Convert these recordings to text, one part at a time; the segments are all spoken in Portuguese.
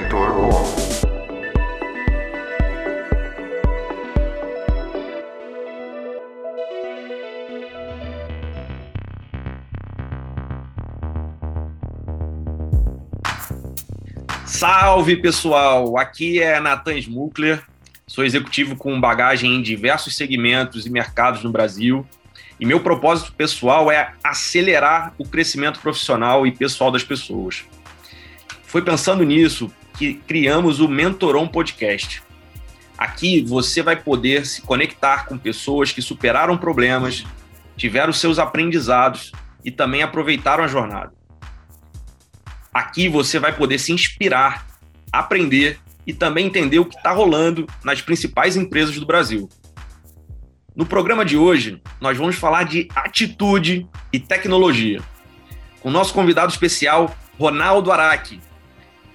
Mentor On. Salve pessoal, aqui é Nathan Smukler, sou executivo com bagagem em diversos segmentos e mercados no Brasil. E meu propósito pessoal é acelerar o crescimento profissional e pessoal das pessoas. Foi pensando nisso que criamos o Mentoron Podcast. Aqui você vai poder se conectar com pessoas que superaram problemas, tiveram seus aprendizados e também aproveitaram a jornada. Aqui você vai poder se inspirar, aprender e também entender o que está rolando nas principais empresas do Brasil. No programa de hoje, nós vamos falar de atitude e tecnologia. Com nosso convidado especial, Ronaldo Araque,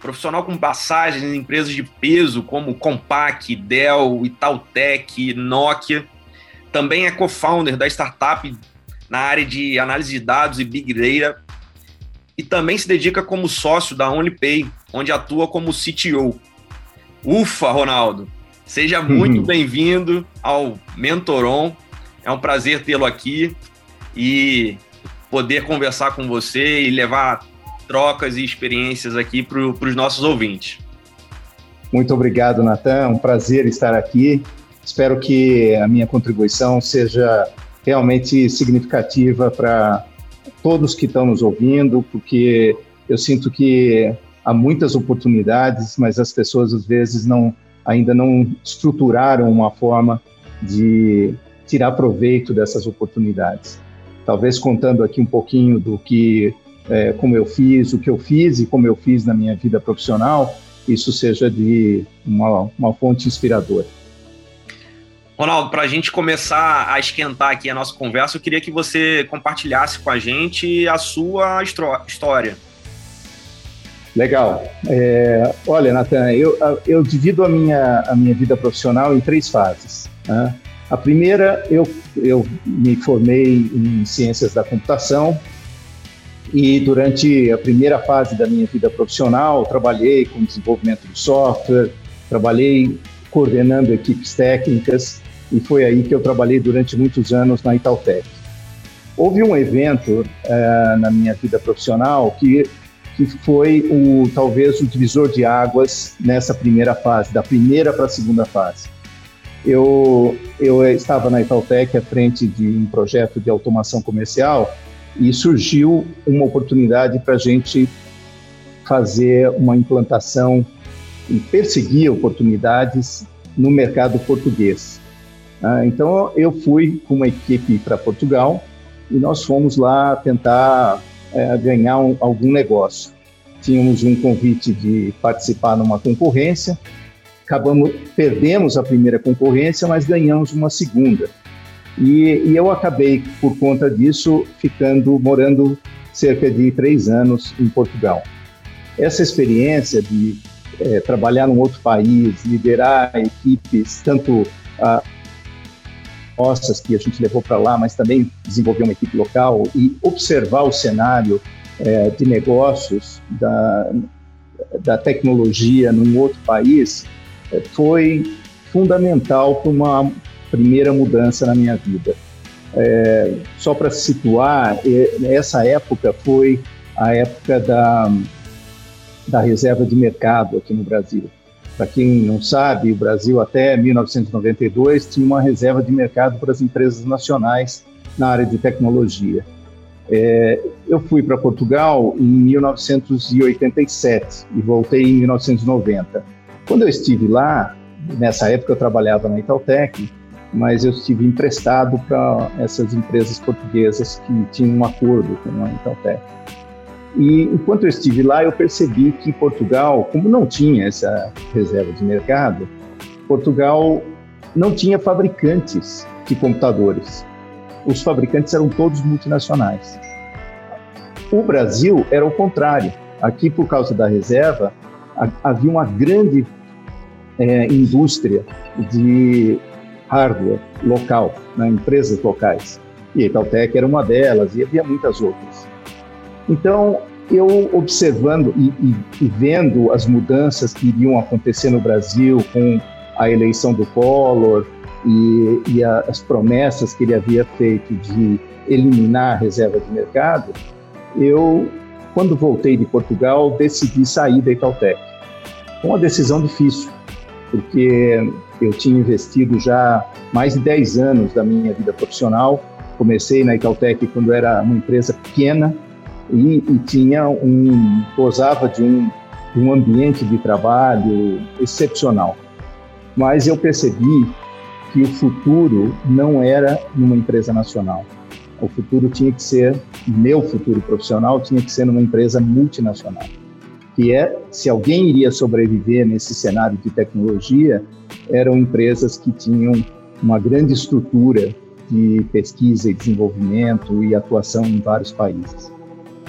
profissional com passagens em empresas de peso como Compaq, Dell, Itautec, Nokia. Também é co-founder da startup na área de análise de dados e Big Data e também se dedica como sócio da OnlyPay, onde atua como CTO. Ufa, Ronaldo! Seja muito uhum. bem-vindo ao Mentoron. É um prazer tê-lo aqui e poder conversar com você e levar trocas e experiências aqui para os nossos ouvintes. Muito obrigado, Natan. É um prazer estar aqui. Espero que a minha contribuição seja realmente significativa para todos que estão nos ouvindo, porque eu sinto que há muitas oportunidades, mas as pessoas às vezes não ainda não estruturaram uma forma de tirar proveito dessas oportunidades. Talvez contando aqui um pouquinho do que, é, como eu fiz, o que eu fiz e como eu fiz na minha vida profissional, isso seja de uma, uma fonte inspiradora. Ronaldo, para a gente começar a esquentar aqui a nossa conversa, eu queria que você compartilhasse com a gente a sua história. Legal. É, olha, Natan, eu, eu divido a minha, a minha vida profissional em três fases. Né? A primeira, eu, eu me formei em ciências da computação e durante a primeira fase da minha vida profissional, trabalhei com desenvolvimento de software, trabalhei coordenando equipes técnicas e foi aí que eu trabalhei durante muitos anos na Itautec. Houve um evento uh, na minha vida profissional que, que foi o, talvez o divisor de águas nessa primeira fase, da primeira para a segunda fase. Eu, eu estava na Itautec à frente de um projeto de automação comercial e surgiu uma oportunidade para a gente fazer uma implantação e perseguir oportunidades no mercado português. Ah, então eu fui com uma equipe para Portugal e nós fomos lá tentar é, ganhar um, algum negócio. Tínhamos um convite de participar numa concorrência, acabamos perdemos a primeira concorrência, mas ganhamos uma segunda. E, e eu acabei por conta disso ficando morando cerca de três anos em Portugal. Essa experiência de é, trabalhar num outro país, liderar equipes, tanto a, nossas que a gente levou para lá, mas também desenvolver uma equipe local e observar o cenário é, de negócios da, da tecnologia num outro país é, foi fundamental para uma primeira mudança na minha vida. É, só para situar, essa época foi a época da, da reserva de mercado aqui no Brasil. Para quem não sabe, o Brasil até 1992 tinha uma reserva de mercado para as empresas nacionais na área de tecnologia. É, eu fui para Portugal em 1987 e voltei em 1990. Quando eu estive lá, nessa época eu trabalhava na Itautec, mas eu estive emprestado para essas empresas portuguesas que tinham um acordo com a Itautec. E enquanto eu estive lá, eu percebi que Portugal, como não tinha essa reserva de mercado, Portugal não tinha fabricantes de computadores. Os fabricantes eram todos multinacionais. O Brasil era o contrário. Aqui, por causa da reserva, havia uma grande é, indústria de hardware local, né, empresas locais. E a Itautec era uma delas, e havia muitas outras. Então, eu observando e, e, e, vendo as mudanças que iriam acontecer no Brasil com a eleição do Collor e, e a, as promessas que ele havia feito de eliminar a reserva de mercado, eu, quando voltei de Portugal, decidi sair da Itautec. Uma decisão difícil, porque eu tinha investido já mais de 10 anos da minha vida profissional. Comecei na Itautec quando era uma empresa pequena, e, e tinha um gozava de um, de um ambiente de trabalho excepcional. Mas eu percebi que o futuro não era numa empresa nacional. O futuro tinha que ser, meu futuro profissional tinha que ser numa empresa multinacional. Que é, se alguém iria sobreviver nesse cenário de tecnologia, eram empresas que tinham uma grande estrutura de pesquisa e desenvolvimento e atuação em vários países.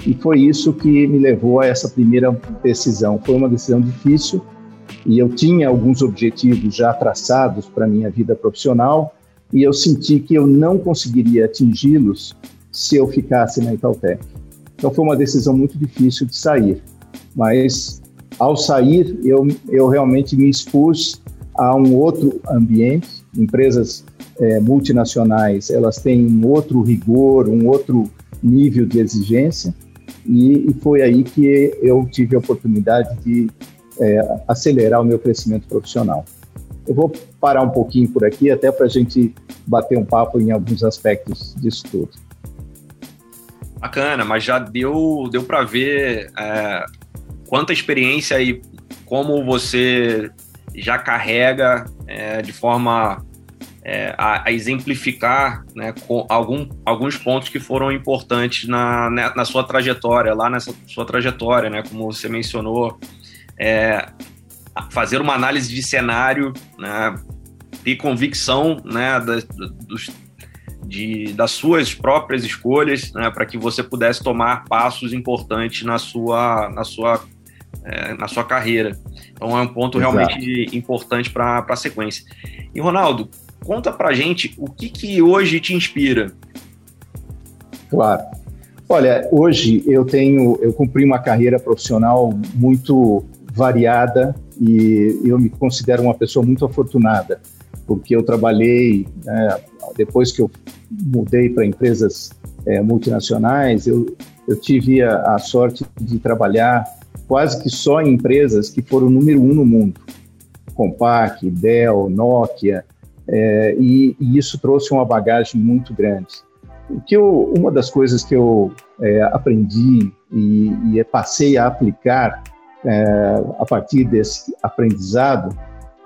E foi isso que me levou a essa primeira decisão. Foi uma decisão difícil e eu tinha alguns objetivos já traçados para minha vida profissional e eu senti que eu não conseguiria atingi-los se eu ficasse na Itautec. Então foi uma decisão muito difícil de sair, mas ao sair eu, eu realmente me expus a um outro ambiente. Empresas é, multinacionais elas têm um outro rigor, um outro nível de exigência e, e foi aí que eu tive a oportunidade de é, acelerar o meu crescimento profissional. Eu vou parar um pouquinho por aqui, até para a gente bater um papo em alguns aspectos disso tudo. Bacana, mas já deu, deu para ver é, quanta experiência e como você já carrega é, de forma é, a, a, exemplificar né, algum, alguns pontos que foram importantes na, né, na sua trajetória, lá nessa sua trajetória, né, como você mencionou, é, fazer uma análise de cenário, né, ter convicção né, da, dos, de, das suas próprias escolhas, né, para que você pudesse tomar passos importantes na sua, na sua, é, na sua carreira. Então é um ponto Exato. realmente importante para a sequência. E Ronaldo, Conta pra gente o que, que hoje te inspira. Claro. Olha, hoje eu tenho, eu cumpri uma carreira profissional muito variada e eu me considero uma pessoa muito afortunada, porque eu trabalhei, né, depois que eu mudei para empresas é, multinacionais, eu, eu tive a, a, sorte de trabalhar quase que só em empresas que foram número um no mundo. Compaq, Dell, Nokia, é, e, e, isso trouxe uma bagagem muito grande. O que eu, uma das coisas que eu é, aprendi e, e, passei a aplicar é, a partir desse aprendizado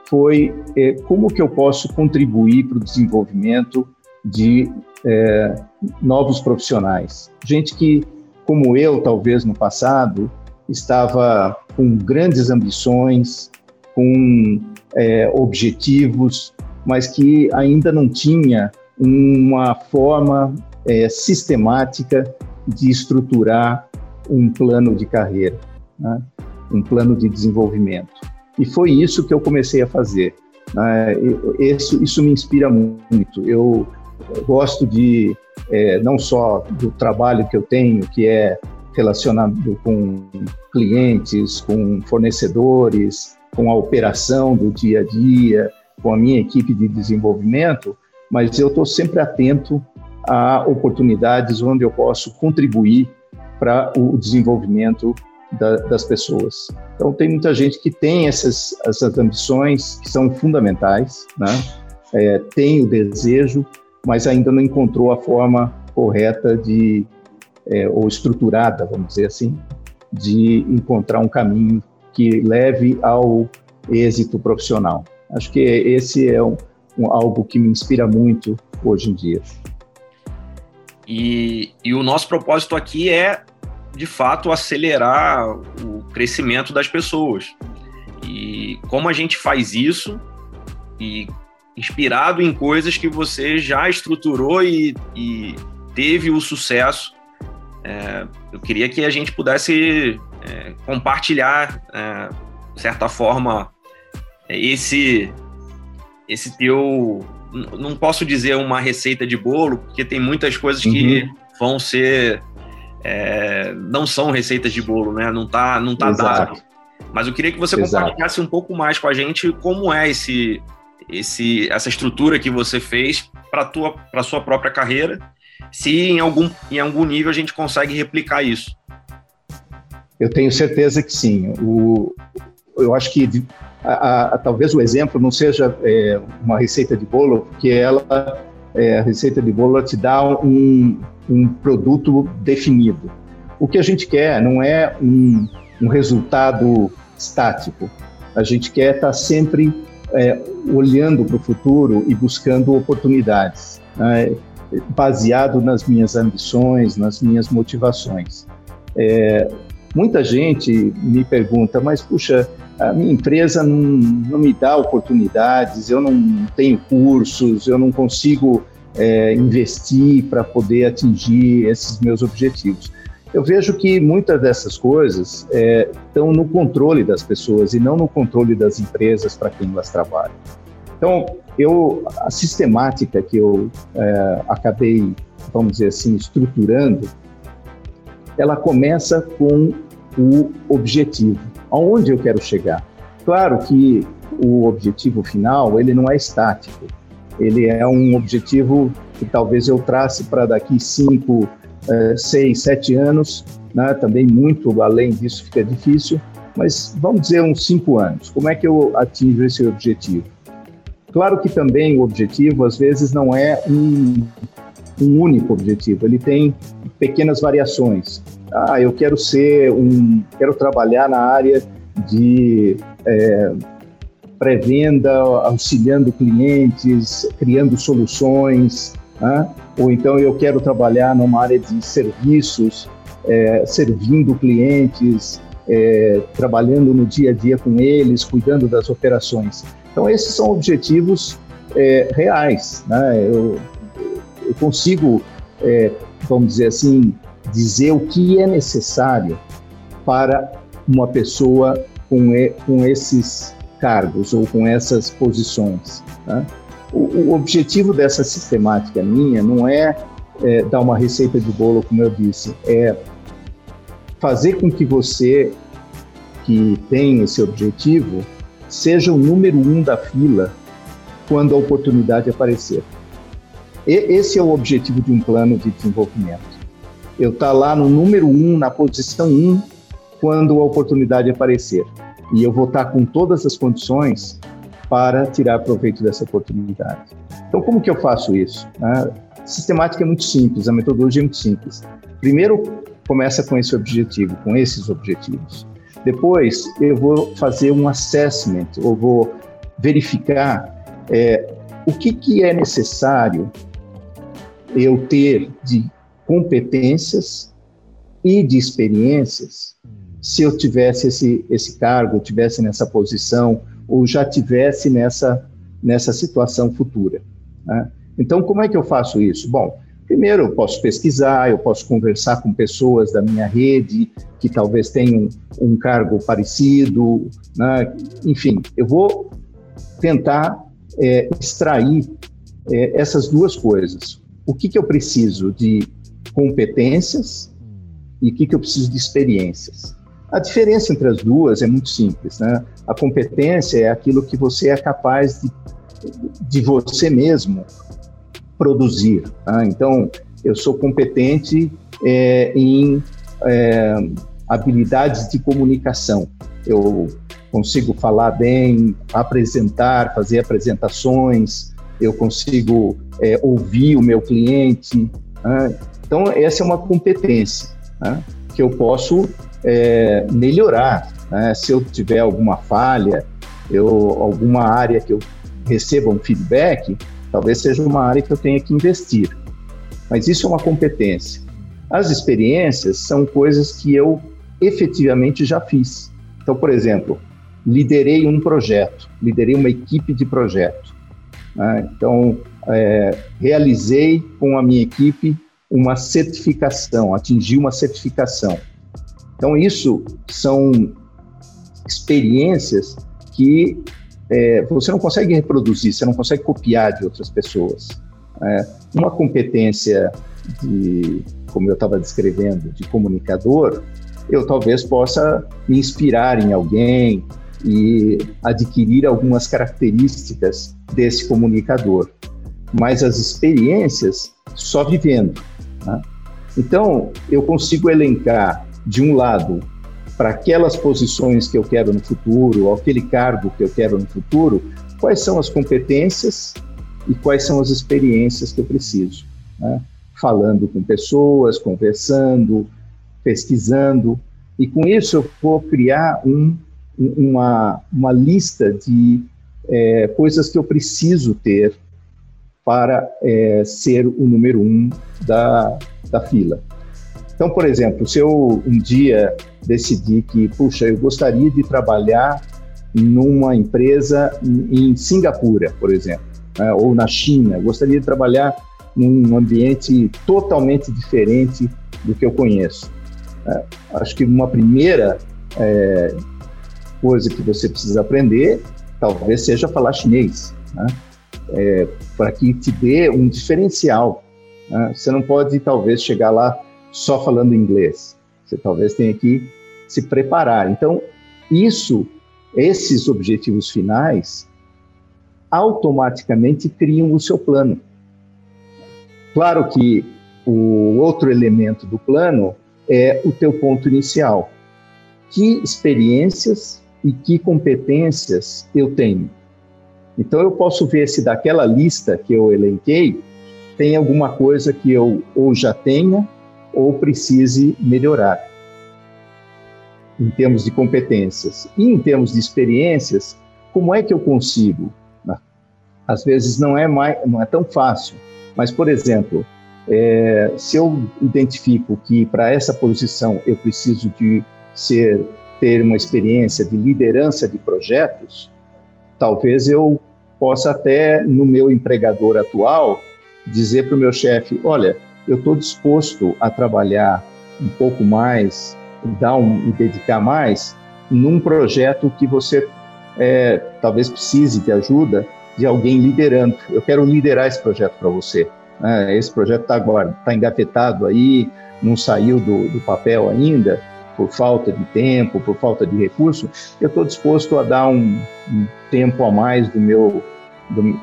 foi é, como que eu posso contribuir para o desenvolvimento de é, novos profissionais. Gente que, como eu, talvez no passado, estava com grandes ambições, com é, objetivos, mas que ainda não tinha uma forma é, sistemática de estruturar um plano de carreira, né? um plano de desenvolvimento. E foi isso que eu comecei a fazer. Né? Isso, isso me inspira muito. Eu, gosto de, é, não só do trabalho que eu tenho, que é relacionado com clientes, com fornecedores, com a operação do dia a dia, com a minha equipe de desenvolvimento, mas eu estou sempre atento a oportunidades onde eu posso contribuir para o desenvolvimento da, das pessoas. Então, tem muita gente que tem essas, essas ambições que são fundamentais, né? É, tem o desejo, mas ainda não encontrou a forma correta de, é, ou estruturada, vamos dizer assim, de encontrar um caminho que leve ao êxito profissional. Acho que esse é um, um, algo que me inspira muito hoje em dia. E, e o nosso propósito aqui é, de fato, acelerar o crescimento das pessoas. E como a gente faz isso, e inspirado em coisas que você já estruturou e, e teve o sucesso, é, eu queria que a gente pudesse é, compartilhar, é, de certa forma, esse esse teu não posso dizer uma receita de bolo porque tem muitas coisas que uhum. vão ser é, não são receitas de bolo, né? Não tá, não tá dado. Mas eu queria que você Exato. compartilhasse um pouco mais com a gente como é esse, esse, essa estrutura que você fez para para sua própria carreira, se em algum, em algum nível a gente consegue replicar isso. Eu tenho certeza que sim. O, eu acho que a, a, talvez o exemplo não seja é, uma receita de bolo, porque ela, é, a receita de bolo te dá um, um produto definido. O que a gente quer não é um, um resultado estático. A gente quer estar sempre é, olhando para o futuro e buscando oportunidades, né, baseado nas minhas ambições, nas minhas motivações. É, muita gente me pergunta, mas puxa, a minha empresa não, não me dá oportunidades, eu não tenho cursos, eu não consigo é, investir para poder atingir esses meus objetivos. Eu vejo que muitas dessas coisas é, estão no controle das pessoas e não no controle das empresas para quem elas trabalham. Então, eu, a sistemática que eu é, acabei, vamos dizer assim, estruturando, ela começa com o objetivo, aonde eu quero chegar. Claro que o objetivo final ele não é estático, ele é um objetivo que talvez eu trace para daqui cinco, é, seis, sete anos, né? também muito além disso fica difícil, mas vamos dizer uns cinco anos. Como é que eu atingo esse objetivo? Claro que também o objetivo, às vezes, não é um, um único objetivo, ele tem pequenas variações. Ah, eu quero ser um, quero trabalhar na área de é, pré-venda, auxiliando clientes, criando soluções, né? ou então eu quero trabalhar numa área de serviços, é, servindo clientes, é, trabalhando no dia a dia com eles, cuidando das operações. Então, esses são objetivos é, reais. Né? Eu, eu consigo, é, vamos dizer assim, dizer o que é necessário para uma pessoa com, e, com esses cargos ou com essas posições. Né? O, o, objetivo dessa sistemática minha não é, é, dar uma receita de bolo, como eu disse, é fazer com que você que tem esse objetivo seja o número um da fila quando a oportunidade aparecer. E, esse é o objetivo de um plano de desenvolvimento. Eu estar tá lá no número um, na posição um, quando a oportunidade aparecer. E eu vou estar tá com todas as condições para tirar proveito dessa oportunidade. Então, como que eu faço isso? A sistemática é muito simples, a metodologia é muito simples. Primeiro, começa com esse objetivo, com esses objetivos. Depois, eu vou fazer um assessment, ou vou verificar é, o que, que é necessário eu ter de competências e de experiências se eu tivesse esse, esse cargo, tivesse nessa posição, ou já tivesse nessa, nessa situação futura. Né? Então, como é que eu faço isso? Bom, primeiro eu posso pesquisar, eu posso conversar com pessoas da minha rede que talvez tenham um cargo parecido, né? enfim, eu vou tentar é, extrair é, essas duas coisas. O que, que eu preciso de competências e o que, que eu preciso de experiências. A diferença entre as duas é muito simples. Né? A competência é aquilo que você é capaz de, de você mesmo produzir. Tá? Então, eu sou competente é, em é, habilidades de comunicação. Eu consigo falar bem, apresentar, fazer apresentações, eu consigo é, ouvir o meu cliente. Né? Então, essa é uma competência né? que eu posso é, melhorar. Né? Se eu tiver alguma falha, eu, alguma área que eu receba um feedback, talvez seja uma área que eu tenha que investir. Mas isso é uma competência. As experiências são coisas que eu efetivamente já fiz. Então, por exemplo, liderei um projeto, liderei uma equipe de projeto. Né? Então, é, realizei com a minha equipe uma certificação, atingir uma certificação. Então, isso são experiências que é, você não consegue reproduzir, você não consegue copiar de outras pessoas. É, uma competência de como eu estava descrevendo, de comunicador, eu talvez possa me inspirar em alguém e adquirir algumas características desse comunicador. Mas as experiências só vivendo. Né? Então, eu consigo elencar, de um lado, para aquelas posições que eu quero no futuro, aquele cargo que eu quero no futuro, quais são as competências e quais são as experiências que eu preciso. Né? Falando com pessoas, conversando, pesquisando, e com isso eu vou criar um, uma, uma lista de é, coisas que eu preciso ter para é, ser o número um da, da fila. Então, por exemplo, se eu um dia decidir que, puxa, eu gostaria de trabalhar numa empresa em Singapura, por exemplo, né, ou na China, eu gostaria de trabalhar num ambiente totalmente diferente do que eu conheço. É, acho que uma primeira é, coisa que você precisa aprender talvez seja falar chinês, né? é, para que te dê um diferencial. Né? Você não pode, talvez, chegar lá só falando inglês. Você talvez tenha que se preparar. Então, isso, esses objetivos finais, automaticamente criam o seu plano. Claro que o outro elemento do plano é o teu ponto inicial. Que experiências e que competências eu tenho? Então eu posso ver se daquela lista que eu elenquei tem alguma coisa que eu ou já tenha ou precise melhorar em termos de competências. E em termos de experiências, como é que eu consigo? Às vezes não é, mais, não é tão fácil, mas, por exemplo, é, se eu identifico que para essa posição eu preciso de ser ter uma experiência de liderança de projetos, talvez eu possa até no meu empregador atual dizer para o meu chefe, olha, eu estou disposto a trabalhar um pouco mais, dar um, e dedicar mais num projeto que você é, talvez precise de ajuda de alguém liderando. Eu quero liderar esse projeto para você. Né? Esse projeto está agora, está engafetado aí, não saiu do, do papel ainda, por falta de tempo, por falta de recurso, eu estou disposto a dar um, um, tempo a mais do meu, do,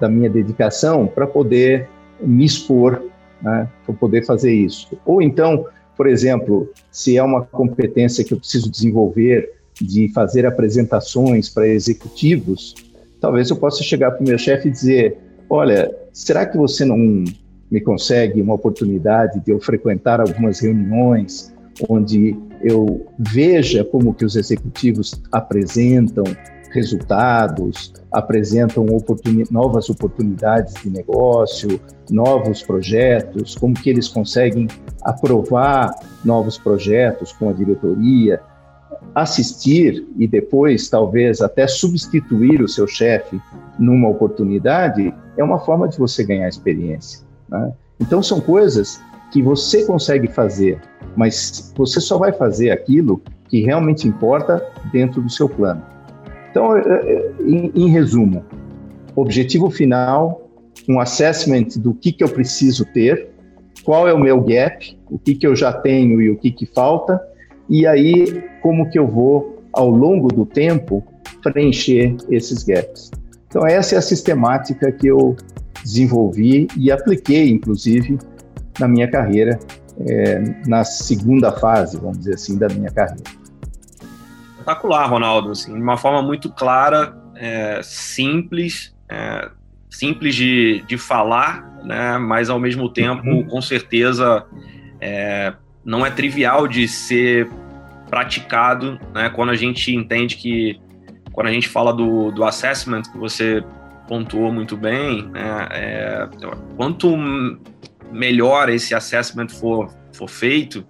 da minha dedicação para poder me expor, né, para poder fazer isso. Ou então, por exemplo, se é uma competência que eu preciso desenvolver de fazer apresentações para executivos, talvez eu possa chegar para o meu chefe e dizer: olha, será que você não me consegue uma oportunidade de eu frequentar algumas reuniões onde eu veja como que os executivos apresentam resultados, apresentam oportuni novas oportunidades de negócio, novos projetos, como que eles conseguem aprovar novos projetos com a diretoria, assistir e depois talvez até substituir o seu chefe numa oportunidade é uma forma de você ganhar experiência. Né? Então são coisas que você consegue fazer, mas você só vai fazer aquilo que realmente importa dentro do seu plano. Então, é, é, em, em resumo, objetivo final, um assessment do que, que eu preciso ter, qual é o meu gap, o que, que eu já tenho e o que, que falta, e aí como que eu vou, ao longo do tempo, preencher esses gaps. Então, essa é a sistemática que eu desenvolvi e apliquei, inclusive, na minha carreira, é, na segunda fase, vamos dizer assim, da minha carreira. Espetacular, Ronaldo, assim, de uma forma muito clara, é, simples, é, simples de, de falar, né, mas ao mesmo tempo, uhum. com certeza, é, não é trivial de ser praticado, né, quando a gente entende que, quando a gente fala do, do assessment, que você pontuou muito bem, né, é, quanto melhor esse assessment for, for feito,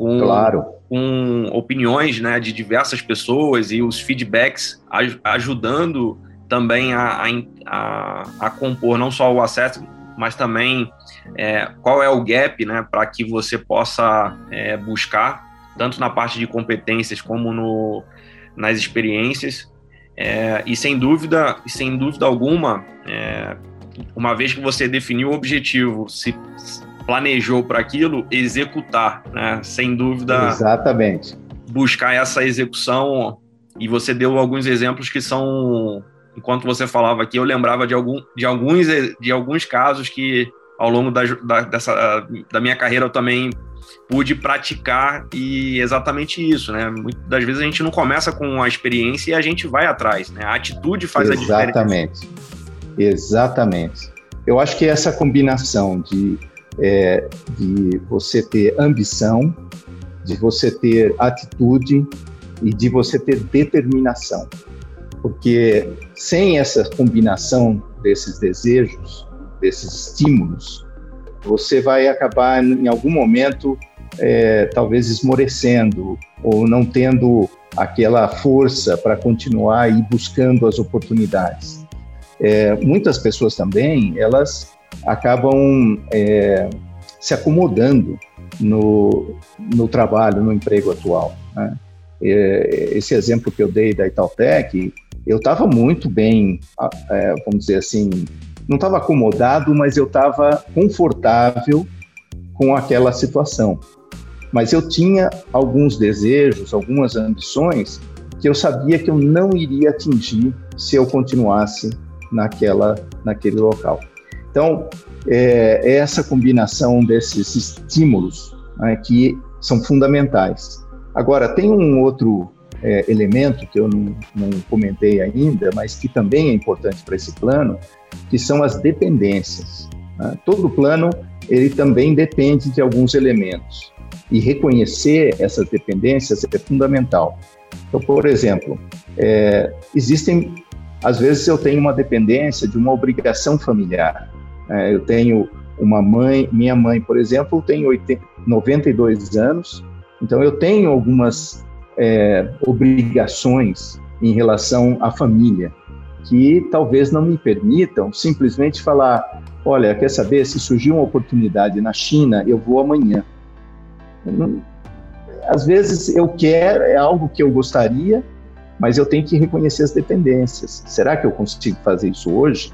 com, claro. com opiniões né, de diversas pessoas e os feedbacks ajudando também a, a, a compor não só o assessment, mas também é, qual é o gap né, para que você possa é, buscar, tanto na parte de competências como no, nas experiências. É, e sem dúvida, sem dúvida alguma, é, uma vez que você definiu o objetivo, se planejou para aquilo, executar, né? Sem dúvida. Exatamente. Buscar essa execução. E você deu alguns exemplos que são. Enquanto você falava aqui, eu lembrava de, algum, de, alguns, de alguns casos que, ao longo da, da, dessa, da minha carreira, eu também pude praticar e exatamente isso, né? Muitas das vezes a gente não começa com a experiência e a gente vai atrás, né? A atitude faz exatamente. a diferença. Exatamente. Exatamente. Eu acho que essa combinação de, é, de você ter ambição, de você ter atitude e de você ter determinação. Porque sem essa combinação desses desejos, desses estímulos, você vai acabar em algum momento é, talvez esmorecendo ou não tendo aquela força para continuar e buscando as oportunidades. É, muitas pessoas também elas acabam é, se acomodando no, no trabalho, no emprego atual. Né? É, esse exemplo que eu dei da Itautec, eu estava muito bem, é, vamos dizer assim, não estava acomodado, mas eu estava confortável com aquela situação. Mas eu tinha alguns desejos, algumas ambições que eu sabia que eu não iria atingir se eu continuasse naquela, naquele local. Então, é, é essa combinação desses estímulos né, que são fundamentais. Agora, tem um outro é, elemento que eu não, não comentei ainda, mas que também é importante para esse plano, que são as dependências. Né? Todo plano ele também depende de alguns elementos e reconhecer essas dependências é fundamental. Então, por exemplo, é, existem às vezes eu tenho uma dependência de uma obrigação familiar. É, eu tenho uma mãe, minha mãe, por exemplo, tem 80, 92 anos, então eu tenho algumas é, obrigações em relação à família que talvez não me permitam simplesmente falar: olha, quer saber, se surgir uma oportunidade na China, eu vou amanhã. às vezes eu quero, é algo que eu gostaria, mas eu tenho que reconhecer as dependências. Será que eu consigo fazer isso hoje?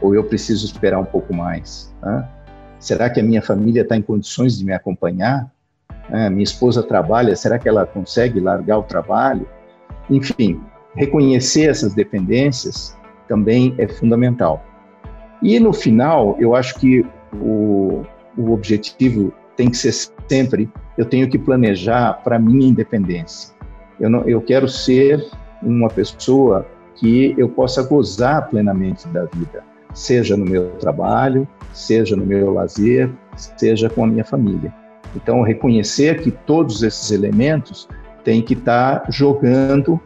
Ou eu preciso esperar um pouco mais? Né? Será que a minha família está em condições de me acompanhar? É, minha esposa trabalha, será que ela consegue largar o trabalho? Enfim, reconhecer essas dependências também é fundamental. E no final, eu acho que o, o objetivo tem que ser sempre: eu tenho que planejar para minha independência. Eu, não, eu quero ser uma pessoa que eu possa gozar plenamente da vida, seja no meu trabalho, seja no meu lazer, seja com a minha família. Então, reconhecer que todos esses elementos têm que estar jogando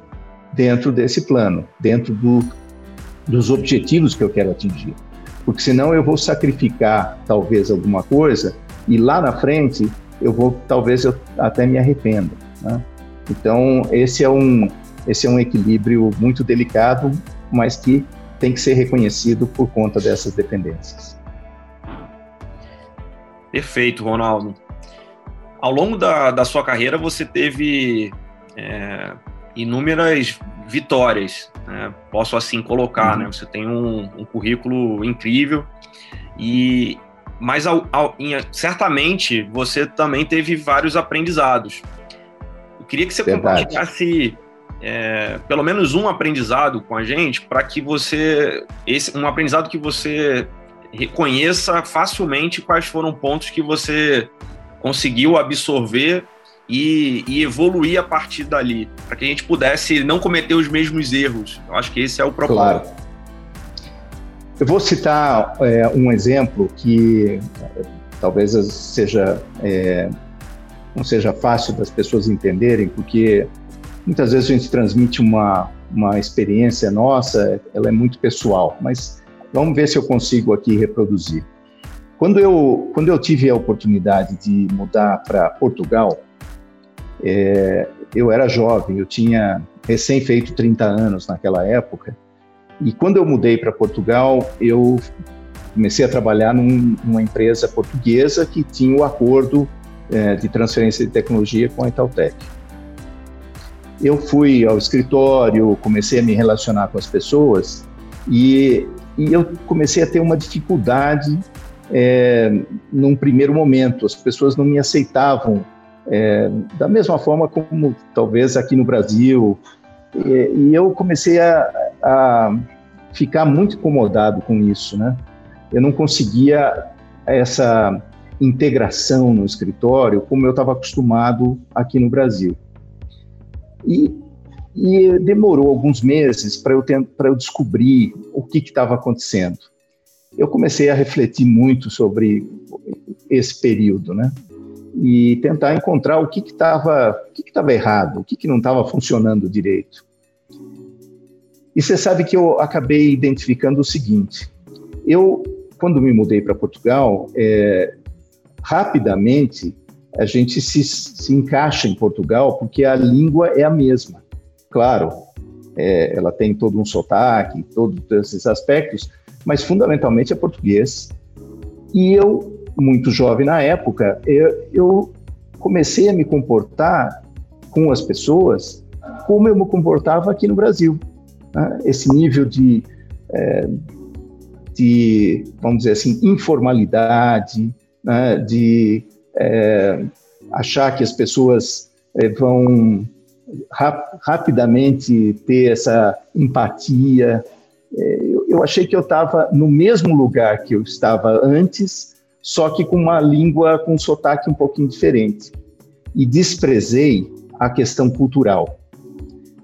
dentro desse plano, dentro do, dos objetivos que eu quero atingir. Porque senão eu vou sacrificar talvez alguma coisa e lá na frente eu vou, talvez eu até me arrependa. Né? Então, esse é, um, esse é um equilíbrio muito delicado, mas que tem que ser reconhecido por conta dessas dependências. Perfeito, Ronaldo. Ao longo da, da sua carreira, você teve é, inúmeras vitórias, né? posso assim colocar, né? uhum. né? Você tem um, um, currículo incrível e mas ao, ao, em, certamente você também teve vários aprendizados. Eu queria que você Verdade. compartilhasse é, pelo menos um aprendizado com a gente para que você esse um aprendizado que você reconheça facilmente quais foram pontos que você conseguiu absorver e, e evoluir a partir dali, para que a gente pudesse não cometer os mesmos erros. Eu acho que esse é o propósito. Claro. Eu vou citar é, um exemplo que talvez seja é, não seja fácil das pessoas entenderem, porque muitas vezes a gente transmite uma, uma experiência nossa, ela é muito pessoal, mas vamos ver se eu consigo aqui reproduzir. Quando eu, quando eu tive a oportunidade de mudar para Portugal, é, eu era jovem, eu tinha recém feito 30 anos naquela época, e quando eu mudei para Portugal, eu comecei a trabalhar num, numa empresa portuguesa que tinha o acordo é, de transferência de tecnologia com a Itautec. Eu fui ao escritório, comecei a me relacionar com as pessoas e, e eu comecei a ter uma dificuldade é, num primeiro momento. As pessoas não me aceitavam é, da mesma forma como talvez aqui no Brasil. E, e eu comecei a, a, ficar muito incomodado com isso, né? Eu não conseguia essa integração no escritório como eu estava acostumado aqui no Brasil. E, e demorou alguns meses para eu, eu descobrir o que estava acontecendo. Eu comecei a refletir muito sobre esse período, né? E tentar encontrar o que estava que que, que errado, o que, que não estava funcionando direito. E você sabe que eu acabei identificando o seguinte: eu, quando me mudei para Portugal, é, rapidamente a gente se, se encaixa em Portugal porque a língua é a mesma. Claro, é, ela tem todo um sotaque, todos esses aspectos, mas fundamentalmente é português. E eu, muito jovem na época, eu, eu comecei a me comportar com as pessoas como eu me comportava aqui no Brasil. Né? Esse nível de, é, de, vamos dizer assim, informalidade, né? de é, achar que as pessoas é, vão rap rapidamente ter essa empatia. É, eu, eu achei que eu estava no mesmo lugar que eu estava antes, só que com uma língua com um sotaque um pouquinho diferente. E desprezei a questão cultural.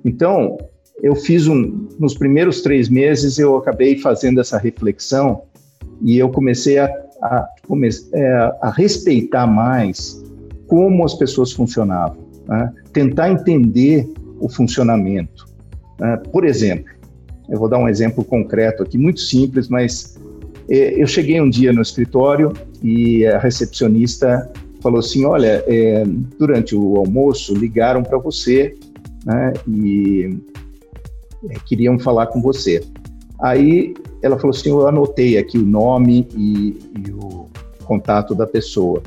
Então, eu fiz um. Nos primeiros três meses, eu acabei fazendo essa reflexão e eu comecei a a, é, a respeitar mais como as pessoas funcionavam, né? tentar entender o funcionamento. Né? Por exemplo, eu vou dar um exemplo concreto aqui, muito simples, mas é, eu cheguei um dia no escritório e a recepcionista falou assim: Olha, é, durante o almoço ligaram para você né, e é, queriam falar com você. Aí ela falou assim: eu anotei aqui o nome e, e o contato da pessoa.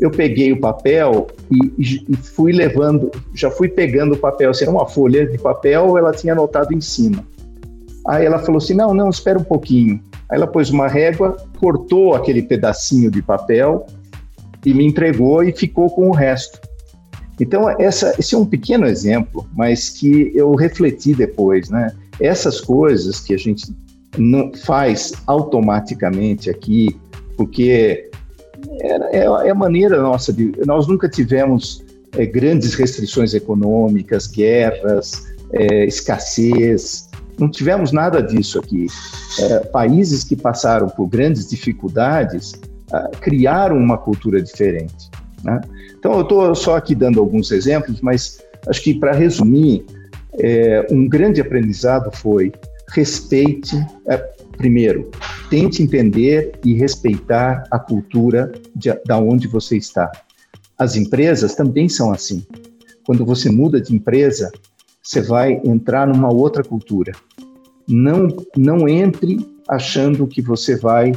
Eu peguei o papel e, e, fui levando, já fui pegando o papel, assim, uma folha de papel, ela tinha anotado em cima. Aí ela falou assim: não, não, espera um pouquinho. Aí ela pôs uma régua, cortou aquele pedacinho de papel e me entregou e ficou com o resto. Então, essa, esse é um pequeno exemplo, mas que eu refleti depois, né? Essas coisas que a gente não faz automaticamente aqui, porque é, é, é a maneira nossa de. Nós nunca tivemos é, grandes restrições econômicas, guerras, é, escassez. Não tivemos nada disso aqui. É, países que passaram por grandes dificuldades ah, criaram uma cultura diferente. Né? Então, eu estou só aqui dando alguns exemplos, mas acho que, para resumir, é, um grande aprendizado foi respeite, é, primeiro, tente entender e respeitar a cultura de, da onde você está. As empresas também são assim. Quando você muda de empresa, você vai entrar numa outra cultura. Não, não entre achando que você vai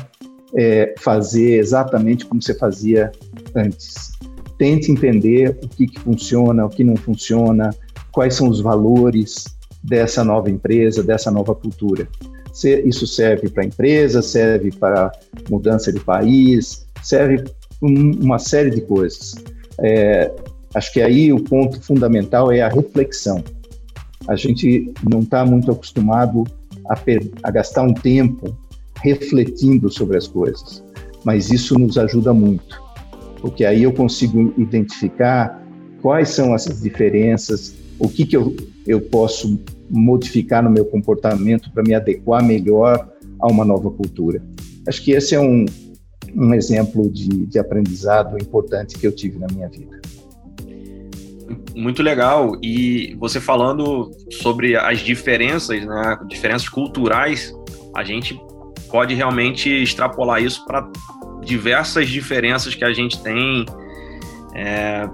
é, fazer exatamente como você fazia antes. Tente entender o que, que funciona, o que não funciona, quais são os valores dessa nova empresa, dessa nova cultura. Isso serve para a empresa, serve para mudança de país, serve uma série de coisas. É, acho que aí o ponto fundamental é a reflexão. A gente não está muito acostumado a, a gastar um tempo refletindo sobre as coisas, mas isso nos ajuda muito, porque aí eu consigo identificar quais são essas diferenças, o que, que eu, eu posso modificar no meu comportamento para me adequar melhor a uma nova cultura. Acho que esse é um, um exemplo de, de aprendizado importante que eu tive na minha vida. Muito legal. E você falando sobre as diferenças, né, diferenças culturais, a gente pode realmente extrapolar isso para diversas diferenças que a gente tem é,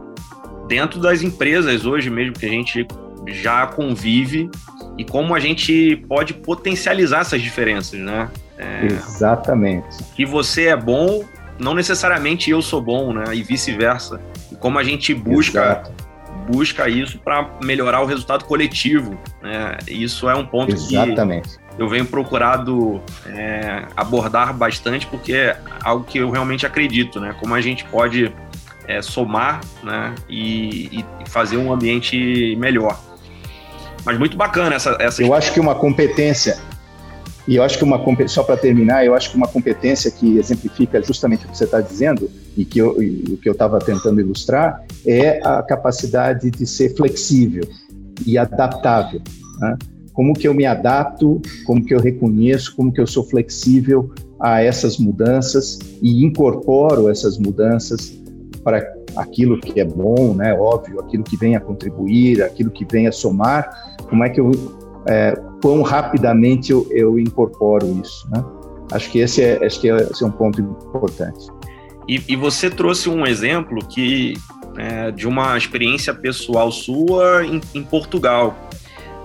dentro das empresas hoje mesmo, que a gente já convive e como a gente pode potencializar essas diferenças, né? É, Exatamente. Que você é bom, não necessariamente eu sou bom, né? E vice-versa. E como a gente busca Exato. busca isso para melhorar o resultado coletivo. Né? Isso é um ponto Exatamente. que eu venho procurado é, abordar bastante, porque é algo que eu realmente acredito, né? Como a gente pode é, somar né? e, e fazer um ambiente melhor. Mas muito bacana essa. essa eu acho que uma competência, e eu acho que uma só para terminar, eu acho que uma competência que exemplifica justamente o que você está dizendo e que eu, e, o que eu estava tentando ilustrar é a capacidade de ser flexível e adaptável. Né? Como que eu me adapto, como que eu reconheço, como que eu sou flexível a essas mudanças e incorporo essas mudanças para aquilo que é bom, né? Óbvio, aquilo que vem a contribuir, aquilo que vem a somar. Como é que eu, é, quão rapidamente eu, eu incorporo isso, né? Acho que esse é, acho que esse é um ponto importante. E, e você trouxe um exemplo que é, de uma experiência pessoal sua em, em Portugal,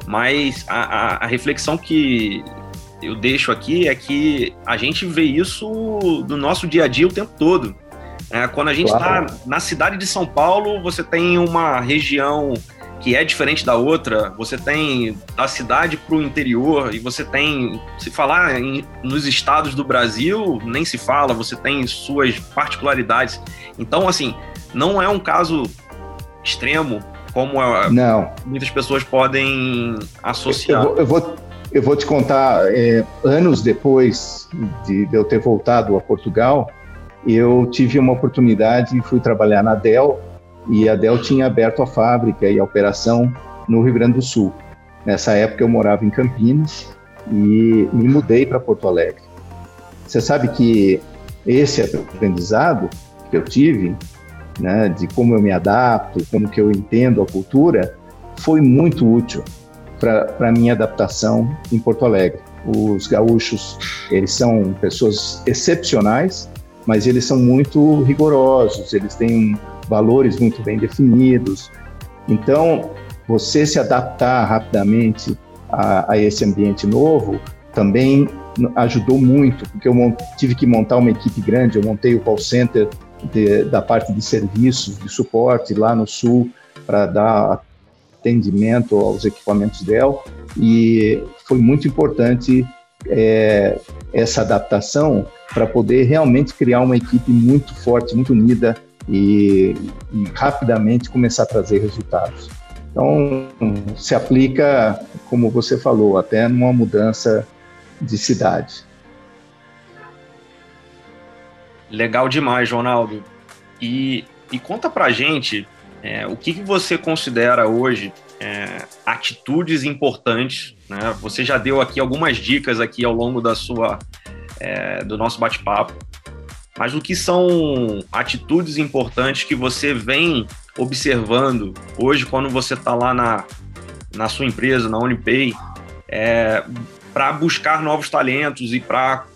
mas a, a, a reflexão que eu deixo aqui é que a gente vê isso no nosso dia a dia o tempo todo. É, quando a gente está claro. na cidade de São Paulo, você tem uma região que é diferente da outra, você tem da cidade para o interior, e você tem, se falar em, nos estados do Brasil, nem se fala, você tem suas particularidades. Então, assim, não é um caso extremo como é, não. muitas pessoas podem associar. Eu, eu, vou, eu vou te contar, é, anos depois de, de eu ter voltado a Portugal, eu tive uma oportunidade e fui trabalhar na Dell, e a Dell tinha aberto a fábrica e a operação no Rio Grande do Sul. Nessa época eu morava em Campinas e me mudei para Porto Alegre. Você sabe que esse aprendizado que eu tive, né, de como eu me adapto, como que eu entendo a cultura, foi muito útil para a minha adaptação em Porto Alegre. Os gaúchos, eles são pessoas excepcionais, mas eles são muito rigorosos, eles têm valores muito bem definidos. Então, você se adaptar rapidamente a, a esse ambiente novo também ajudou muito, porque eu tive que montar uma equipe grande, eu montei o call center de, da parte de serviços, de suporte lá no Sul, para dar atendimento aos equipamentos Dell, e foi muito importante é, essa adaptação para poder realmente criar uma equipe muito forte, muito unida e, e, rapidamente começar a trazer resultados. Então, se aplica, como você falou, até numa mudança de cidade. Legal demais, Ronaldo. E, e conta pra gente é, o que, que você considera hoje é, atitudes importantes. Né? Você já deu aqui algumas dicas aqui ao longo da sua é, do nosso bate-papo, mas o que são atitudes importantes que você vem observando hoje quando você está lá na, na sua empresa, na Unipay, é, para buscar novos talentos e para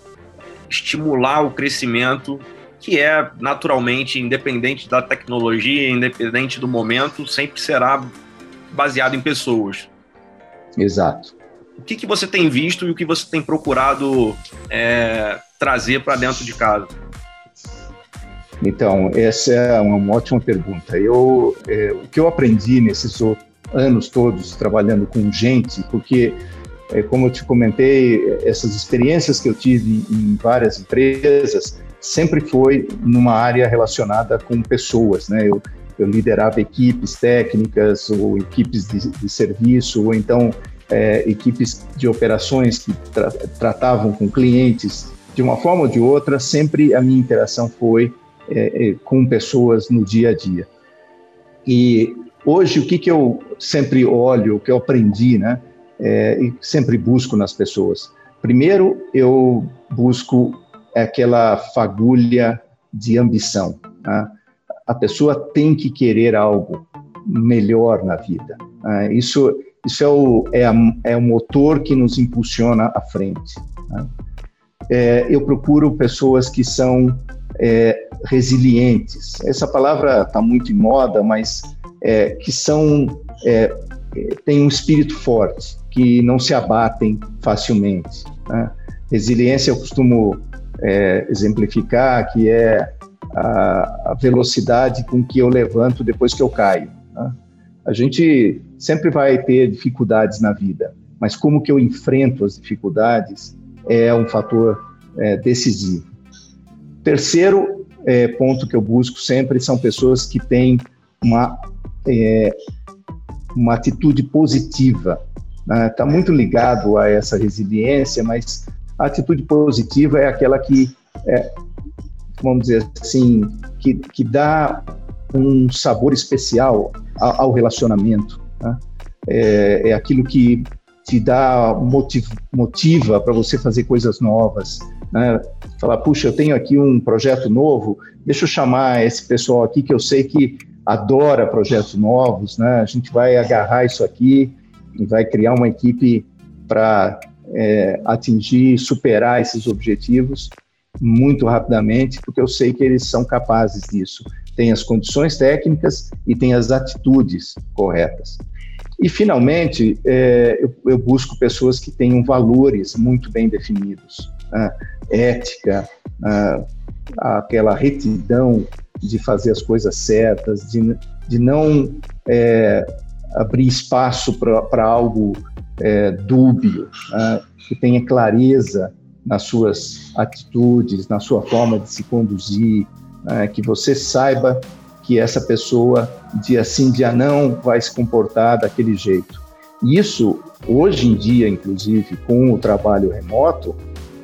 estimular o crescimento que é naturalmente independente da tecnologia, independente do momento, sempre será baseado em pessoas. Exato. O que, que você tem visto e o que você tem procurado é, trazer para dentro de casa? Então, essa é uma ótima pergunta. Eu, é, o que eu aprendi nesses anos todos trabalhando com gente, porque, é, como eu te comentei, essas experiências que eu tive em várias empresas sempre foi numa área relacionada com pessoas, né? Eu, liderava equipes técnicas ou equipes de, de serviço, ou então é, equipes de operações que tra tratavam com clientes de uma forma ou de outra, sempre a minha interação foi é, é, com pessoas no dia a dia. E hoje, o que, que eu sempre olho, o que eu aprendi, né, é, e sempre busco nas pessoas? Primeiro, eu busco aquela fagulha de ambição. Né? A pessoa tem que querer algo melhor na vida. Né? Isso isso é o, é, a, é o motor que nos impulsiona à frente. Né? É, eu procuro pessoas que são é, resilientes. Essa palavra está muito em moda, mas é, que são é, têm um espírito forte, que não se abatem facilmente. Né? Resiliência eu costumo é, exemplificar que é a, a, velocidade com que eu levanto depois que eu caio. Né? A gente sempre vai ter dificuldades na vida, mas como que eu enfrento as dificuldades é um fator é, decisivo. Terceiro é, ponto que eu busco sempre são pessoas que têm uma, é, uma atitude positiva. Está né? Tá muito ligado a essa resiliência, mas a atitude positiva é aquela que, é, vamos dizer assim, que, que dá um sabor especial ao, ao relacionamento. Né? É, é, aquilo que te dá motiv, motiva para você fazer coisas novas. Né? Falar, puxa, eu tenho aqui um projeto novo, deixa eu chamar esse pessoal aqui que eu sei que adora projetos novos, né? A gente vai agarrar isso aqui e vai criar uma equipe para é, atingir, superar esses objetivos muito rapidamente, porque eu sei que eles são capazes disso. Tem as condições técnicas e tem as atitudes corretas. E, finalmente, é, eu, eu, busco pessoas que tenham valores muito bem definidos, né? ética, né? aquela retidão de fazer as coisas certas, de, de não é, abrir espaço para algo é, dúbio, né? que tenha clareza nas suas atitudes, na sua forma de se conduzir, né? que você saiba que essa pessoa, dia sim, dia não, vai se comportar daquele jeito. Isso, hoje em dia, inclusive, com o trabalho remoto,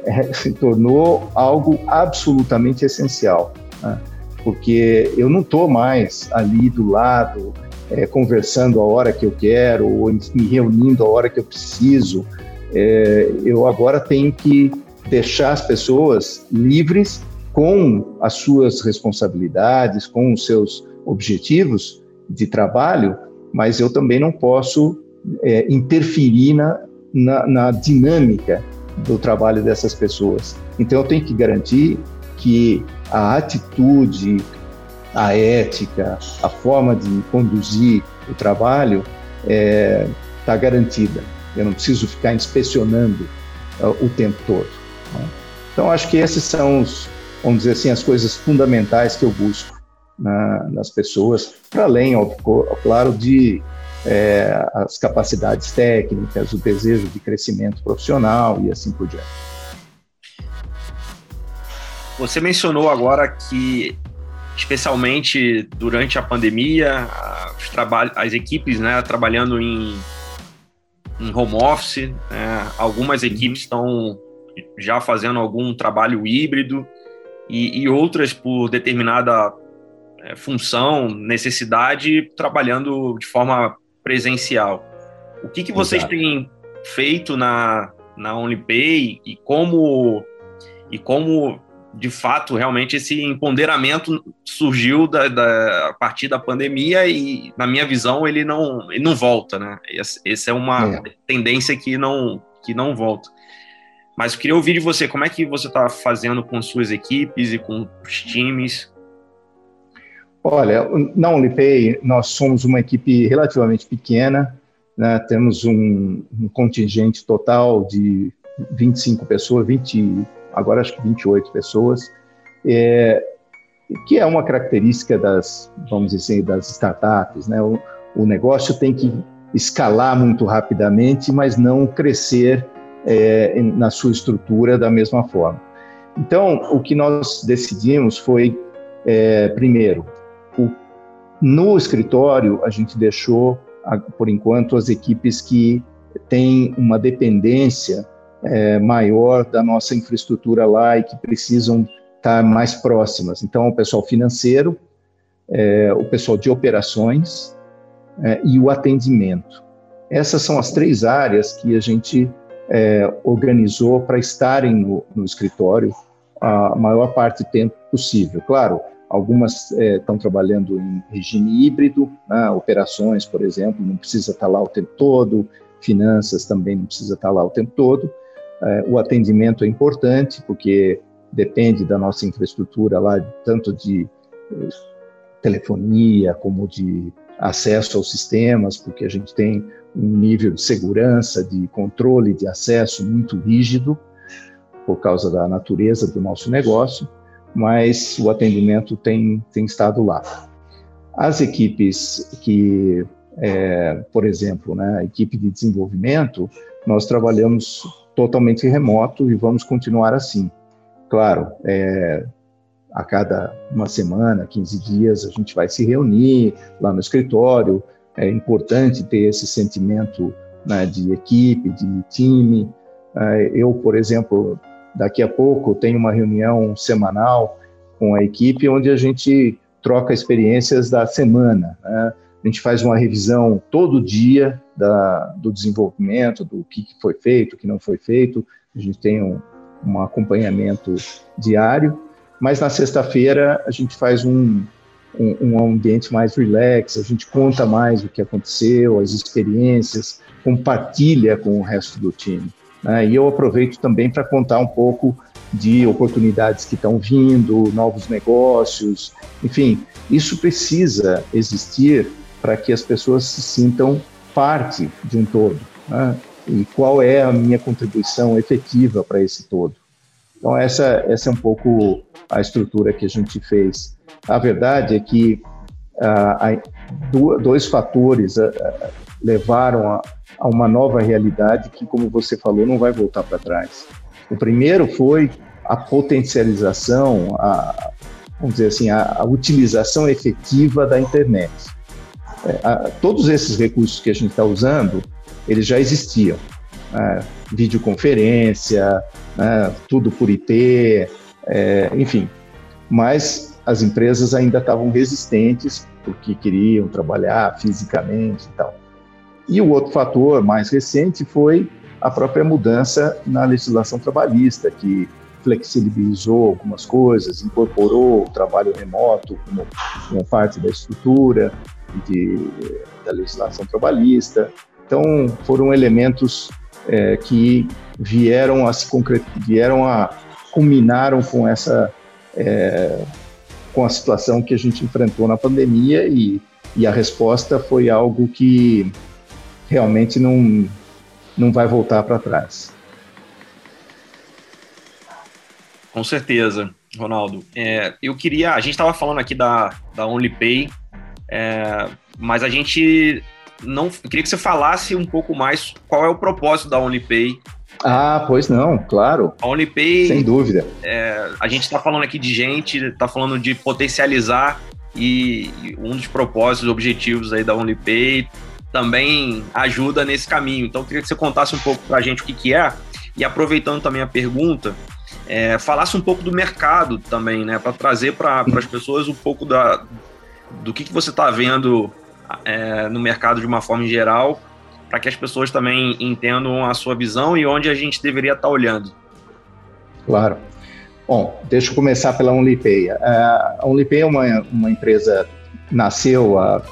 é, se tornou algo absolutamente essencial. Né? Porque eu não estou mais ali do lado, é, conversando a hora que eu quero, ou me reunindo a hora que eu preciso. É, eu agora tenho que deixar as pessoas livres com as suas responsabilidades, com os seus objetivos de trabalho, mas eu também não posso é, interferir na, na, na dinâmica do trabalho dessas pessoas. Então, eu tenho que garantir que a atitude, a ética, a forma de conduzir o trabalho está é, tá garantida. Eu não preciso ficar inspecionando uh, o tempo todo. Né? Então, acho que esses são os, vamos dizer assim, as coisas fundamentais que eu busco na, nas pessoas, para além, claro, de é, as capacidades técnicas, o desejo de crescimento profissional e assim por diante. Você mencionou agora que, especialmente durante a pandemia, os as equipes né, trabalhando em, em home office, né, algumas uhum. equipes estão já fazendo algum trabalho híbrido e, e outras por determinada é, função, necessidade, trabalhando de forma presencial. O que, que vocês Exato. têm feito na, na Unipay e como, e como, de fato, realmente esse empoderamento surgiu da, da, a partir da pandemia e, na minha visão, ele não, ele não volta, né? Essa é uma é. tendência que não, que não volta. Mas eu queria ouvir de você, como é que você está fazendo com suas equipes e com os times? Olha, na Unipay nós somos uma equipe relativamente pequena, né? temos um, um, contingente total de 25 pessoas, 20, agora acho que 28 pessoas, é, que é uma característica das, vamos dizer assim, das startups, né? O, o negócio tem que escalar muito rapidamente, mas não crescer é, na sua estrutura da mesma forma. Então, o que nós decidimos foi, é, primeiro, o, no escritório a gente deixou, por enquanto, as equipes que têm uma dependência é, maior da nossa infraestrutura lá e que precisam estar mais próximas. Então, o pessoal financeiro, é, o pessoal de operações é, e o atendimento. Essas são as três áreas que a gente é, organizou para estarem no, no, escritório a maior parte do tempo possível. Claro, algumas estão é, trabalhando em regime híbrido, né, operações, por exemplo, não precisa estar lá o tempo todo, finanças também não precisa estar lá o tempo todo. É, o atendimento é importante, porque depende da nossa infraestrutura lá, tanto de eh, telefonia como de acesso aos sistemas, porque a gente tem um nível de segurança, de controle de acesso muito rígido, por causa da natureza do nosso negócio, mas o atendimento tem, tem estado lá. As equipes que é, por exemplo, né, a equipe de desenvolvimento, nós trabalhamos totalmente remoto e vamos continuar assim. Claro, é, a cada uma semana, 15 dias, a gente vai se reunir lá no escritório. É importante ter esse sentimento né, de equipe, de time. É, eu, por exemplo, daqui a pouco tenho uma reunião semanal com a equipe onde a gente troca experiências da semana. Né? A gente faz uma revisão todo dia da, do desenvolvimento, do que foi feito, o que não foi feito. A gente tem um, um acompanhamento diário, mas na sexta-feira a gente faz um, um, um, ambiente mais relax, a gente conta mais o que aconteceu, as experiências, compartilha com o resto do time. Né? E eu aproveito também para contar um pouco de oportunidades que estão vindo, novos negócios, enfim, isso precisa existir para que as pessoas se sintam parte de um todo. Né? E qual é a minha contribuição efetiva para esse todo? Então, essa, essa é um pouco a estrutura que a gente fez. A verdade é que ah, dois fatores ah, ah, levaram a, a uma nova realidade que, como você falou, não vai voltar para trás. O primeiro foi a potencialização, a, vamos dizer assim, a, a utilização efetiva da internet. É, a, todos esses recursos que a gente está usando, eles já existiam. Né? Videoconferência, né? tudo por IP, é, enfim. Mas as empresas ainda estavam resistentes porque queriam trabalhar fisicamente e tal. E o outro fator mais recente foi a própria mudança na legislação trabalhista, que flexibilizou algumas coisas, incorporou o trabalho remoto como, como parte da estrutura de, da legislação trabalhista. Então, foram elementos é, que vieram a se vieram a culminaram com essa é, com a situação que a gente enfrentou na pandemia e, e a resposta foi algo que realmente não não vai voltar para trás. Com certeza, Ronaldo. É, eu queria. A gente estava falando aqui da, da OnlyPay, é, mas a gente não. Queria que você falasse um pouco mais qual é o propósito da OnlyPay. Ah, pois não, claro. A OnlyPay. Sem dúvida. É, a gente está falando aqui de gente, está falando de potencializar e, e um dos propósitos, objetivos aí da OnlyPay também ajuda nesse caminho. Então, eu queria que você contasse um pouco para a gente o que, que é. E aproveitando também a pergunta, é, falasse um pouco do mercado também, né? Para trazer para as pessoas um pouco da, do que, que você está vendo é, no mercado de uma forma geral, para que as pessoas também entendam a sua visão e onde a gente deveria estar tá olhando. Claro. Bom, deixa eu começar pela OnlyPay. A OnlyPay é uma, uma empresa nasceu há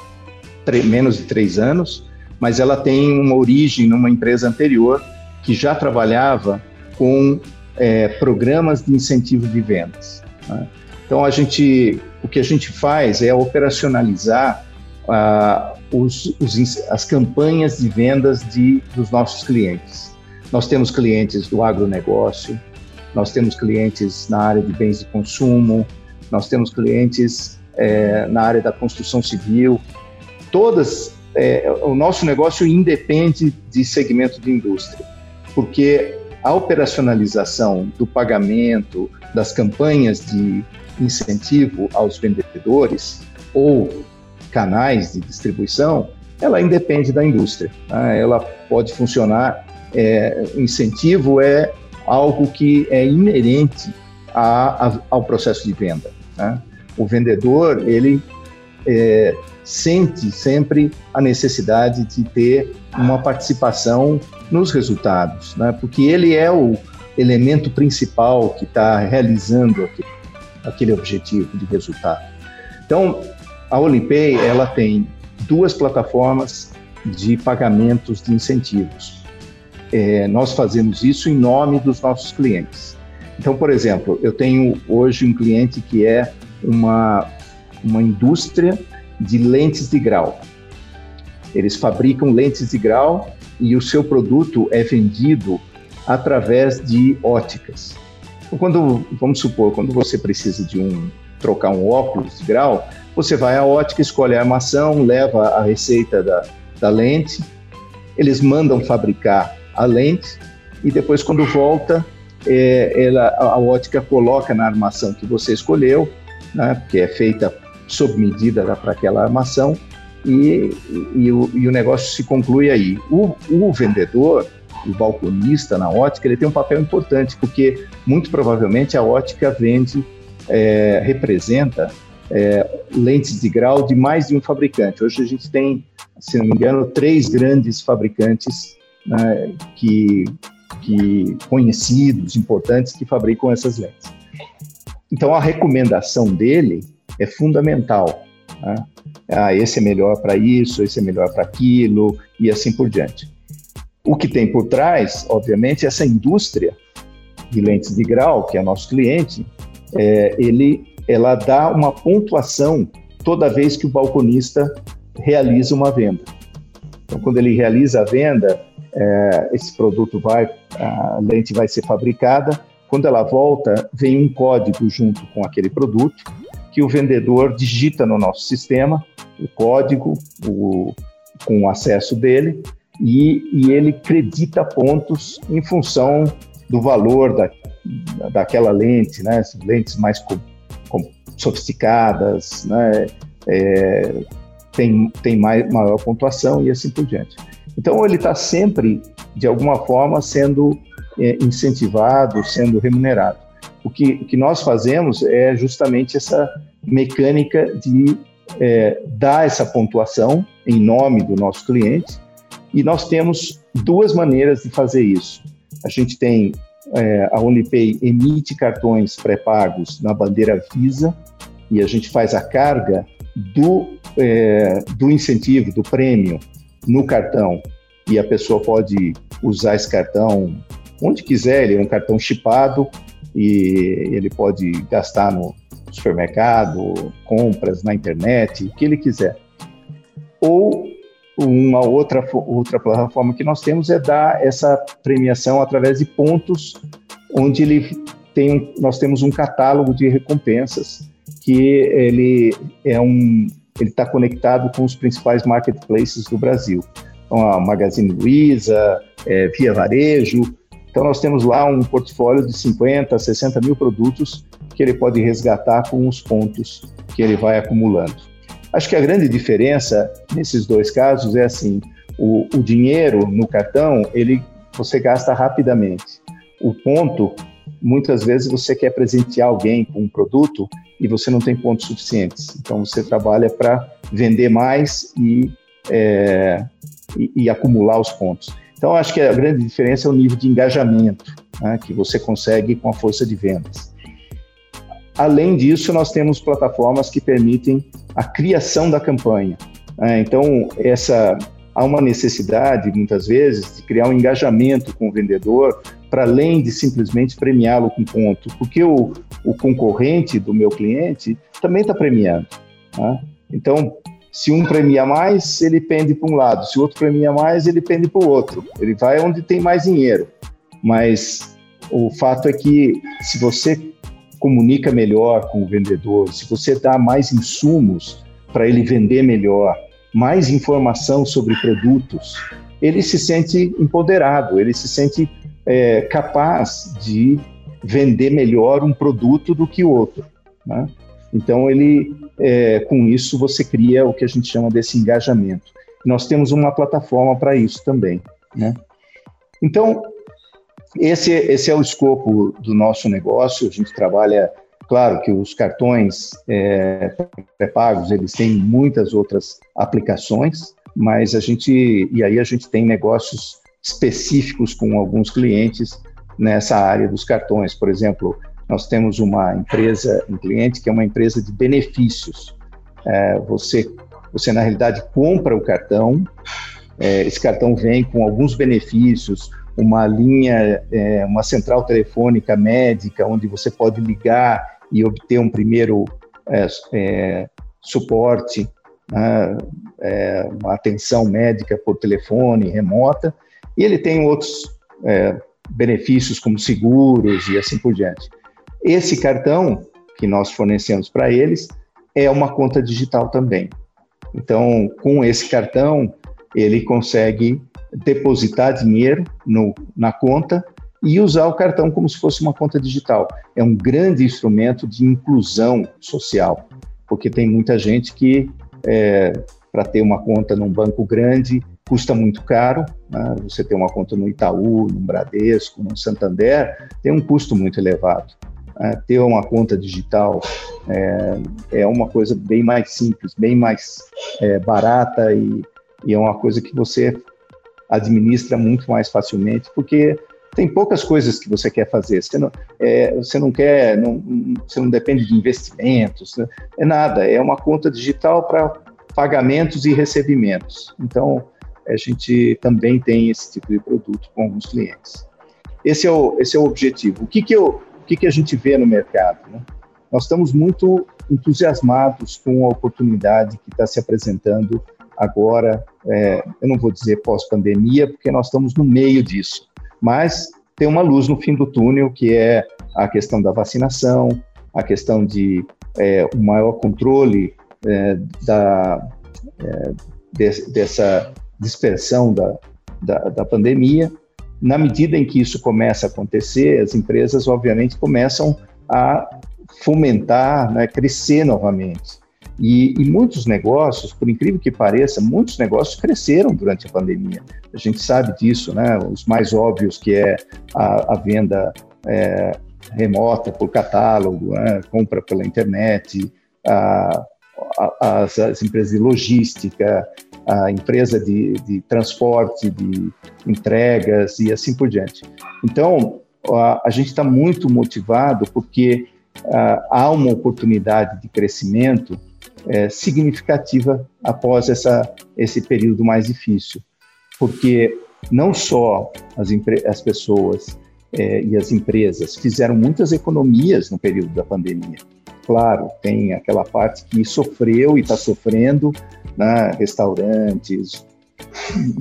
menos de três anos, mas ela tem uma origem numa empresa anterior que já trabalhava com é, programas de incentivo de vendas. Né? Então, a gente, o que a gente faz é operacionalizar ah, os, os, as campanhas de vendas de, dos nossos clientes. Nós temos clientes do agronegócio, nós temos clientes na área de bens de consumo, nós temos clientes é, na área da construção civil. Todas, é, o nosso negócio independe de segmento de indústria, porque a operacionalização do pagamento das campanhas de incentivo aos vendedores ou canais de distribuição, ela independe da indústria. Né? Ela pode funcionar. É, incentivo é algo que é inerente a, a, ao processo de venda. Né? O vendedor ele é, sente sempre a necessidade de ter uma participação nos resultados, né? porque ele é o elemento principal que está realizando aquele, aquele objetivo de resultado. Então, a Olimpay ela tem duas plataformas de pagamentos de incentivos. É, nós fazemos isso em nome dos nossos clientes. Então, por exemplo, eu tenho hoje um cliente que é uma, uma indústria de lentes de grau. Eles fabricam lentes de grau e o seu produto é vendido através de óticas. Então, quando, vamos supor, quando você precisa de um trocar um óculos de grau, você vai à ótica, escolhe a armação, leva a receita da, da lente, eles mandam fabricar a lente e depois, quando volta, é, ela, a ótica coloca na armação que você escolheu, né, que é feita sob medida para aquela armação, e, e, o, e, o, negócio se conclui aí. O, o, vendedor, o balconista na ótica, ele tem um papel importante, porque muito provavelmente a ótica vende, é, representa é, lentes de grau de mais de um fabricante. Hoje a gente tem, se não me engano, três grandes fabricantes né, que, que conhecidos, importantes, que fabricam essas lentes. Então a recomendação dele é fundamental. Né? Ah, esse é melhor para isso, esse é melhor para aquilo e assim por diante. O que tem por trás, obviamente, essa indústria de lentes de grau, que é nosso cliente, é, ele, ela dá uma pontuação toda vez que o balconista realiza uma venda. Então, quando ele realiza a venda, é, esse produto vai, a lente vai ser fabricada. Quando ela volta, vem um código junto com aquele produto que o vendedor digita no nosso sistema, o código, o, com o acesso dele, e, e ele credita pontos em função do valor da, daquela lente, né? Lentes mais sofisticadas, né? É, tem, tem mais, maior pontuação e assim por diante. Então, ele está sempre, de alguma forma, sendo é, incentivado, sendo remunerado. O que, o que nós fazemos é justamente essa mecânica de é, dar essa pontuação em nome do nosso cliente, e nós temos duas maneiras de fazer isso. A gente tem é, a Unipay emite cartões pré-pagos na bandeira Visa e a gente faz a carga do, é, do incentivo, do prêmio no cartão e a pessoa pode usar esse cartão onde quiser, ele é um cartão chipado e ele pode gastar no supermercado, compras na internet, o que ele quiser. Ou uma outra, outra plataforma que nós temos é dar essa premiação através de pontos, onde ele tem, nós temos um catálogo de recompensas que ele é um ele está conectado com os principais marketplaces do Brasil. Então, a Magazine Luiza, é, Via Varejo. Então, nós temos lá um portfólio de 50, 60 mil produtos que ele pode resgatar com os pontos que ele vai acumulando. Acho que a grande diferença nesses dois casos é assim: o, o dinheiro no cartão ele você gasta rapidamente. O ponto, muitas vezes você quer presentear alguém com um produto e você não tem pontos suficientes. Então você trabalha para vender mais e, é, e, e, acumular os pontos. Então acho que a grande diferença é o nível de engajamento né, que você consegue com a força de vendas. Além disso, nós temos plataformas que permitem a criação da campanha. Né? Então, essa há uma necessidade, muitas vezes, de criar um engajamento com o vendedor, para além de simplesmente premiá-lo com ponto, porque o, o concorrente do meu cliente também está premiando. Né? Então, se um premia mais, ele pende para um lado, se o outro premia mais, ele pende para o outro. Ele vai onde tem mais dinheiro. Mas o fato é que se você comunica melhor com o vendedor, se você dá mais insumos para ele vender melhor, mais informação sobre produtos, ele se sente empoderado, ele se sente é, capaz de vender melhor um produto do que o outro. Né? Então, ele, é, com isso, você cria o que a gente chama desse engajamento. Nós temos uma plataforma para isso também. Né? Então, esse, esse é o escopo do nosso negócio. A gente trabalha, claro, que os cartões é, pré-pagos eles têm muitas outras aplicações, mas a gente e aí a gente tem negócios específicos com alguns clientes nessa área dos cartões. Por exemplo, nós temos uma empresa, um cliente que é uma empresa de benefícios. É, você, você na realidade compra o cartão. É, esse cartão vem com alguns benefícios, uma linha, é, uma central telefônica médica, onde você pode ligar e obter um primeiro é, é, suporte, né, é, uma atenção médica por telefone remota, e ele tem outros é, benefícios como seguros e assim por diante. Esse cartão que nós fornecemos para eles é uma conta digital também. Então, com esse cartão, ele consegue depositar dinheiro no, na conta e usar o cartão como se fosse uma conta digital. É um grande instrumento de inclusão social, porque tem muita gente que, é, para ter uma conta num banco grande, custa muito caro. Né? Você ter uma conta no Itaú, no Bradesco, no Santander, tem um custo muito elevado. É, ter uma conta digital é, é, uma coisa bem mais simples, bem mais é, barata e, e é uma coisa que você administra muito mais facilmente, porque tem poucas coisas que você quer fazer. Você não, é, você não quer, não, você não depende de investimentos, né? é nada. É uma conta digital para pagamentos e recebimentos. Então, a gente também tem esse tipo de produto com alguns clientes. Esse é o, esse é o objetivo. O que, que, eu, o que, que a gente vê no mercado? Né? Nós estamos muito entusiasmados com a oportunidade que está se apresentando agora. É, eu não vou dizer pós-pandemia, porque nós estamos no meio disso, mas tem uma luz no fim do túnel, que é a questão da vacinação, a questão de é, um maior controle é, da, é, de, dessa dispersão da, da, da pandemia. Na medida em que isso começa a acontecer, as empresas, obviamente, começam a fomentar, né, crescer novamente. E, e, muitos negócios, por incrível que pareça, muitos negócios cresceram durante a pandemia. A gente sabe disso, né? Os mais óbvios que é a, a venda é, remota por catálogo, né? compra pela internet, a, a, as, as, empresas de logística, a empresa de, de transporte, de entregas e assim por diante. Então, a, gente está muito motivado porque uh, há uma oportunidade de crescimento é, significativa após essa, esse período mais difícil, porque não só as, as pessoas é, e as empresas fizeram muitas economias no período da pandemia. Claro, tem aquela parte que sofreu e está sofrendo, né, restaurantes,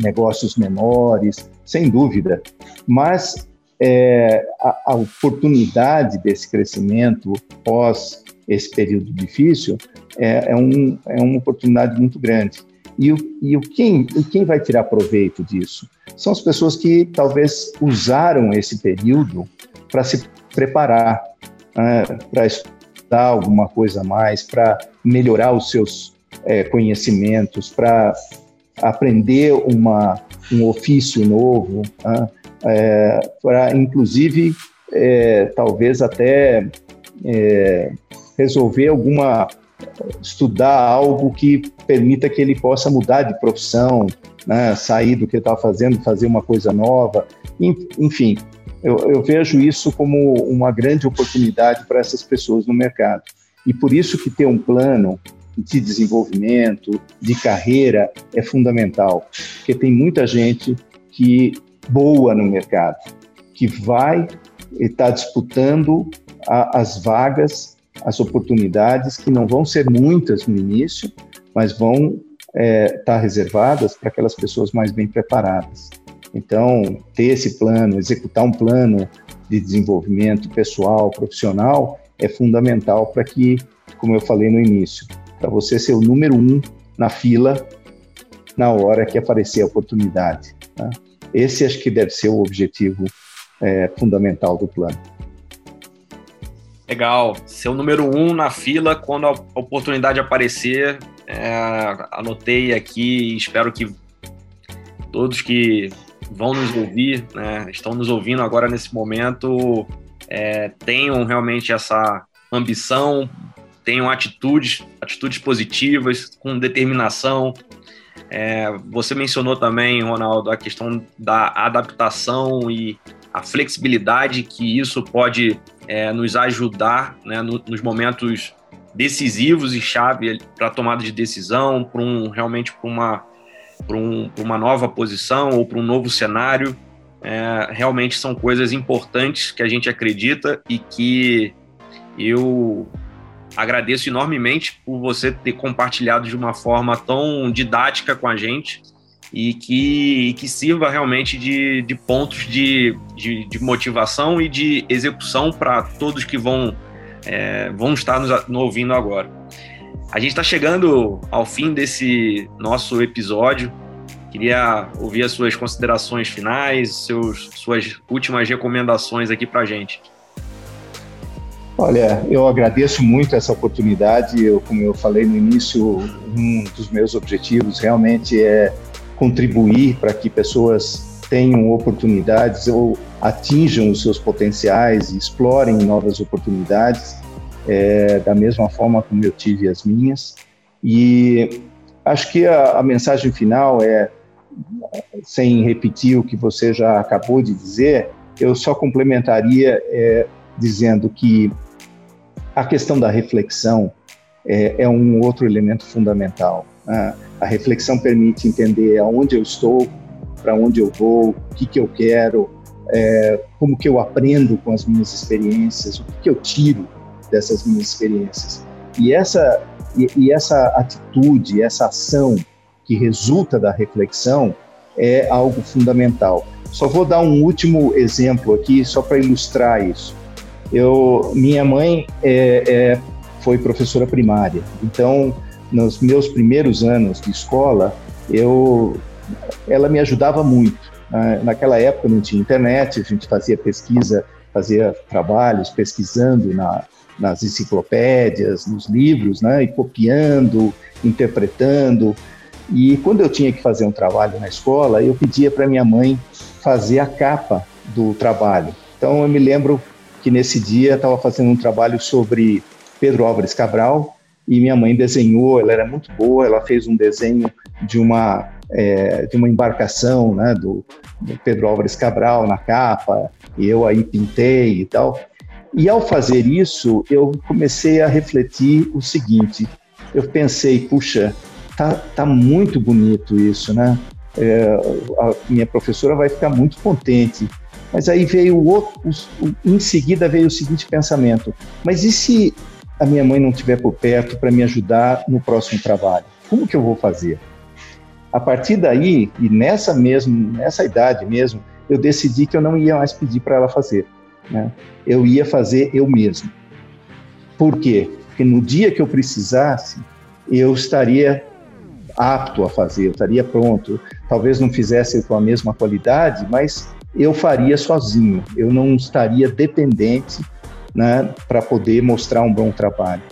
negócios menores, sem dúvida, mas é, a, a, oportunidade desse crescimento pós esse período difícil é, é, um, é uma oportunidade muito grande. E, o, e o quem, quem vai tirar proveito disso? São as pessoas que talvez usaram esse período para se preparar, né, para estudar alguma coisa a mais, para melhorar os seus é, conhecimentos, para aprender uma, um ofício novo, né, é, para inclusive é, talvez até é, resolver alguma estudar algo que permita que ele possa mudar de profissão, né, sair do que está fazendo, fazer uma coisa nova, enfim, eu, eu, vejo isso como uma grande oportunidade para essas pessoas no mercado. E por isso que ter um plano de desenvolvimento, de carreira, é fundamental, porque tem muita gente que boa no mercado, que vai estar disputando a, as vagas, as oportunidades, que não vão ser muitas no início, mas vão é, estar reservadas para aquelas pessoas mais bem preparadas. Então, ter esse plano, executar um plano de desenvolvimento pessoal, profissional, é fundamental para que, como eu falei no início, para você ser o número um na fila na hora que aparecer a oportunidade. Tá? Esse acho que deve ser o objetivo é, fundamental do plano. Legal. Ser o número um na fila quando a oportunidade aparecer. É, anotei aqui espero que todos que vão nos ouvir, né, estão nos ouvindo agora nesse momento, é, tenham realmente essa ambição, tenham atitudes, atitudes positivas, com determinação, é, você mencionou também, Ronaldo, a questão da adaptação e a flexibilidade que isso pode é, nos ajudar né, no, nos momentos decisivos e chave para tomada de decisão, para um, realmente para uma, um, uma nova posição ou para um novo cenário. É, realmente são coisas importantes que a gente acredita e que eu agradeço enormemente por você ter compartilhado de uma forma tão didática com a gente e que, e que sirva realmente de, de pontos de, de, de, motivação e de execução para todos que vão, é, vão estar nos, nos ouvindo agora. A gente está chegando ao fim desse nosso episódio. Queria ouvir as suas considerações finais, seus, suas últimas recomendações aqui para a gente. Olha, eu agradeço muito essa oportunidade. Eu, como eu falei no início, um dos meus objetivos realmente é contribuir para que pessoas tenham oportunidades ou atinjam os seus potenciais e explorem novas oportunidades, é, da mesma forma como eu tive as minhas. E acho que a, a mensagem final é, sem repetir o que você já acabou de dizer, eu só complementaria é, dizendo que a questão da reflexão é, é um outro elemento fundamental. Né? A reflexão permite entender aonde eu estou, para onde eu vou, o que, que eu quero, é, como que eu aprendo com as minhas experiências, o que, que eu tiro dessas minhas experiências. E essa, e, e essa atitude, essa ação que resulta da reflexão é algo fundamental. Só vou dar um último exemplo aqui, só para ilustrar isso. Eu, minha mãe é, é, foi professora primária, então nos meus primeiros anos de escola, eu, ela me ajudava muito. Né? Naquela época não tinha internet, a gente fazia pesquisa, fazia trabalhos pesquisando na, nas enciclopédias, nos livros, né? e copiando, interpretando. E quando eu tinha que fazer um trabalho na escola, eu pedia para minha mãe fazer a capa do trabalho. Então eu me lembro que nesse dia estava fazendo um trabalho sobre Pedro Álvares Cabral e minha mãe desenhou, ela era muito boa, ela fez um desenho de uma é, de uma embarcação, né, do, do, Pedro Álvares Cabral na capa, e eu aí pintei e tal. E ao fazer isso, eu comecei a refletir o seguinte: eu pensei, puxa, tá, tá muito bonito isso, né? É, a minha professora vai ficar muito contente. Mas aí veio outro, em seguida veio o seguinte pensamento: mas e se a minha mãe não estiver por perto para me ajudar no próximo trabalho? Como que eu vou fazer? A partir daí, e nessa mesmo, nessa idade mesmo, eu decidi que eu não ia mais pedir para ela fazer. Né? Eu ia fazer eu mesmo. Por quê? Porque no dia que eu precisasse, eu estaria apto a fazer, eu estaria pronto. Talvez não fizesse com a mesma qualidade, mas eu faria sozinho, eu não estaria dependente né, para poder mostrar um bom trabalho.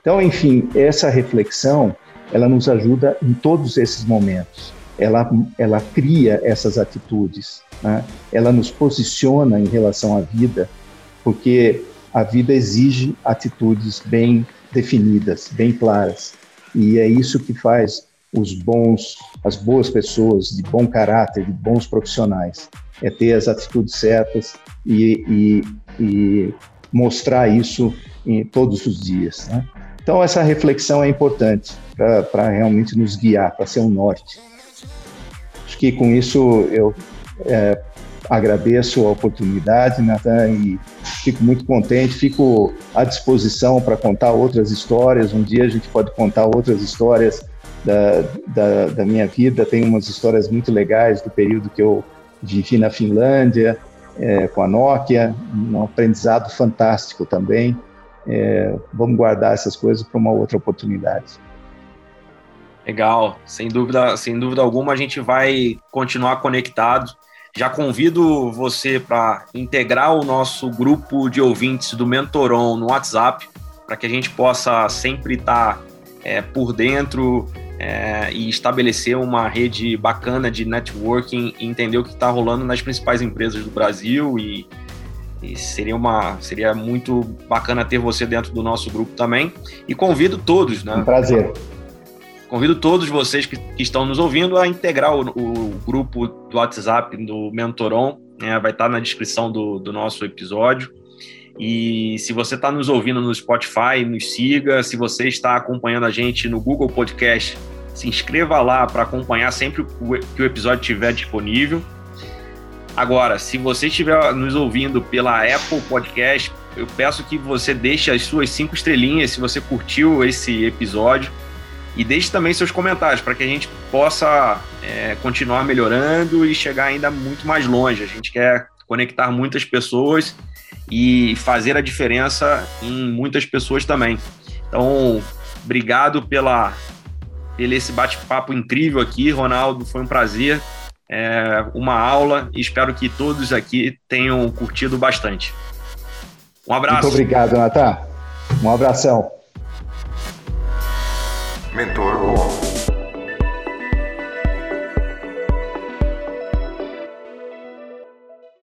Então, enfim, essa reflexão, ela nos ajuda em todos esses momentos. Ela, ela cria essas atitudes, né? ela nos posiciona em relação à vida, porque a vida exige atitudes bem definidas, bem claras. E é isso que faz os bons, as boas pessoas de bom caráter, de bons profissionais é ter as atitudes certas e, e, e mostrar isso em todos os dias. Né? Então, essa reflexão é importante para realmente nos guiar, para ser um norte. Acho que com isso eu é, agradeço a oportunidade, Nathan, e fico muito contente, fico à disposição para contar outras histórias. Um dia a gente pode contar outras histórias da, da, da minha vida. Tem umas histórias muito legais do período que eu vivi na Finlândia é, com a Nokia, um aprendizado fantástico também. É, vamos guardar essas coisas para uma outra oportunidade. Legal, sem dúvida, sem dúvida alguma a gente vai continuar conectado. Já convido você para integrar o nosso grupo de ouvintes do Mentoron no WhatsApp, para que a gente possa sempre estar tá, é, por dentro é, e estabelecer uma rede bacana de networking e entender o que está rolando nas principais empresas do Brasil e, e, seria uma seria muito bacana ter você dentro do nosso grupo também e convido todos, né? Um prazer. Convido todos vocês que, que estão nos ouvindo a integrar o, o grupo do WhatsApp do Mentoron, né? vai estar tá na descrição do, do nosso episódio. E se você está nos ouvindo no Spotify, nos siga. Se você está acompanhando a gente no Google Podcast, se inscreva lá para acompanhar sempre que o episódio estiver disponível. Agora, se você estiver nos ouvindo pela Apple Podcast, eu peço que você deixe as suas cinco estrelinhas se você curtiu esse episódio e deixe também seus comentários para que a gente possa é, continuar melhorando e chegar ainda muito mais longe. A gente quer conectar muitas pessoas e fazer a diferença em muitas pessoas também. Então, Obrigado pela, pelo esse bate-papo incrível aqui, Ronaldo. Foi um prazer, é, uma aula e espero que todos aqui tenham curtido bastante. Um abraço. Muito obrigado, Natan. Um abração. Mentor